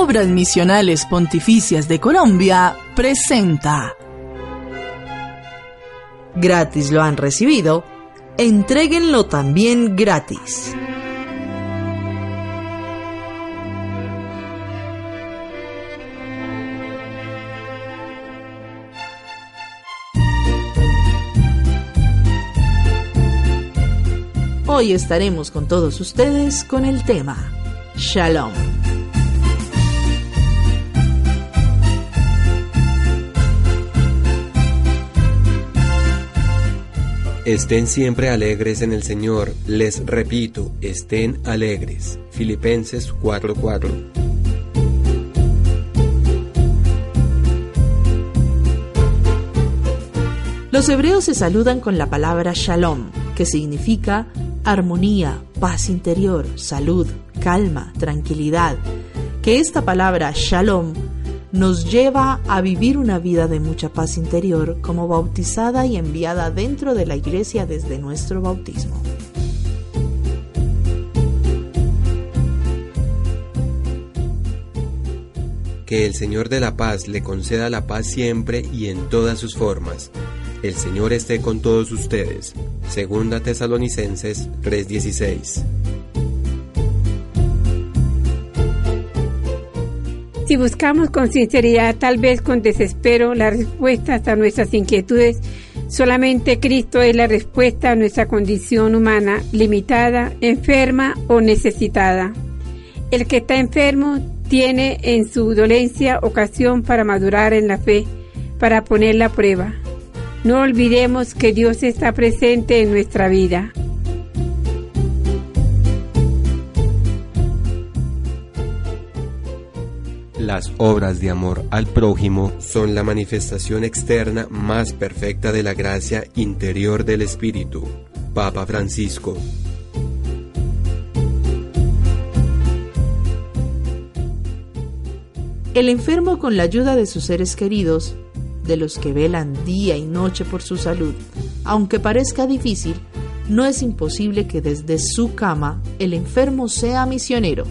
Obras Misionales Pontificias de Colombia presenta. Gratis lo han recibido, entréguenlo también gratis. Hoy estaremos con todos ustedes con el tema Shalom. Estén siempre alegres en el Señor. Les repito, estén alegres. Filipenses 4:4. Los hebreos se saludan con la palabra shalom, que significa armonía, paz interior, salud, calma, tranquilidad, que esta palabra shalom nos lleva a vivir una vida de mucha paz interior como bautizada y enviada dentro de la iglesia desde nuestro bautismo. Que el Señor de la paz le conceda la paz siempre y en todas sus formas el Señor esté con todos ustedes. Segunda Tesalonicenses 3:16. Si buscamos con sinceridad, tal vez con desespero, las respuestas a nuestras inquietudes, solamente Cristo es la respuesta a nuestra condición humana, limitada, enferma o necesitada. El que está enfermo tiene en su dolencia ocasión para madurar en la fe, para poner la prueba. No olvidemos que Dios está presente en nuestra vida. Las obras de amor al prójimo son la manifestación externa más perfecta de la gracia interior del Espíritu. Papa Francisco. El enfermo con la ayuda de sus seres queridos de los que velan día y noche por su salud, aunque parezca difícil, no es imposible que desde su cama el enfermo sea misionero,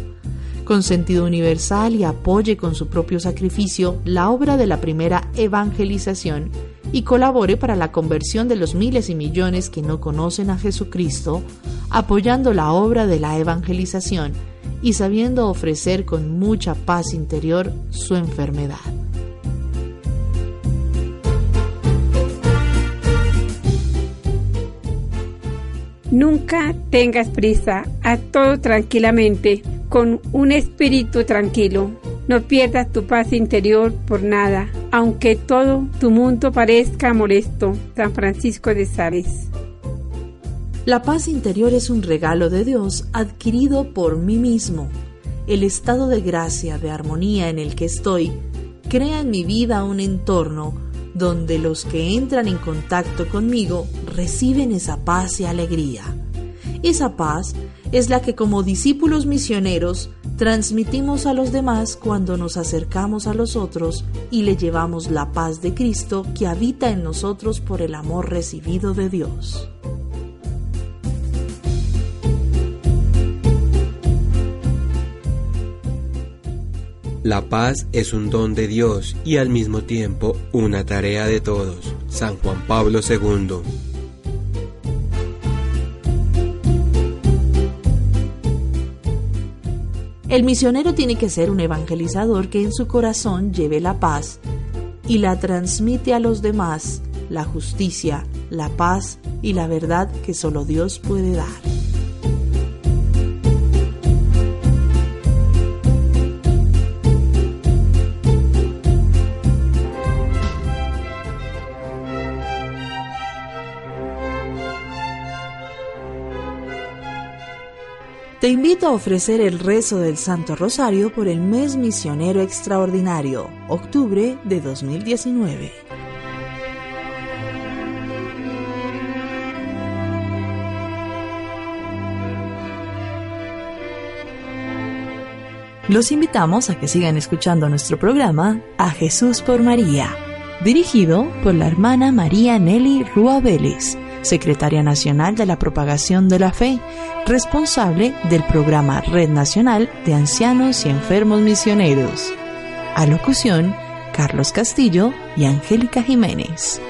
con sentido universal y apoye con su propio sacrificio la obra de la primera evangelización y colabore para la conversión de los miles y millones que no conocen a Jesucristo, apoyando la obra de la evangelización y sabiendo ofrecer con mucha paz interior su enfermedad. Nunca tengas prisa, haz todo tranquilamente, con un espíritu tranquilo. No pierdas tu paz interior por nada, aunque todo tu mundo parezca molesto. San Francisco de Sales. La paz interior es un regalo de Dios adquirido por mí mismo. El estado de gracia, de armonía en el que estoy, crea en mi vida un entorno donde los que entran en contacto conmigo reciben esa paz y alegría. Esa paz es la que como discípulos misioneros transmitimos a los demás cuando nos acercamos a los otros y le llevamos la paz de Cristo que habita en nosotros por el amor recibido de Dios. La paz es un don de Dios y al mismo tiempo una tarea de todos. San Juan Pablo II. El misionero tiene que ser un evangelizador que en su corazón lleve la paz y la transmite a los demás, la justicia, la paz y la verdad que solo Dios puede dar. Te invito a ofrecer el rezo del Santo Rosario por el mes misionero extraordinario, octubre de 2019. Los invitamos a que sigan escuchando nuestro programa A Jesús por María, dirigido por la hermana María Nelly Rúa secretaria nacional de la propagación de la fe, responsable del programa Red Nacional de Ancianos y Enfermos Misioneros. Alocución, Carlos Castillo y Angélica Jiménez.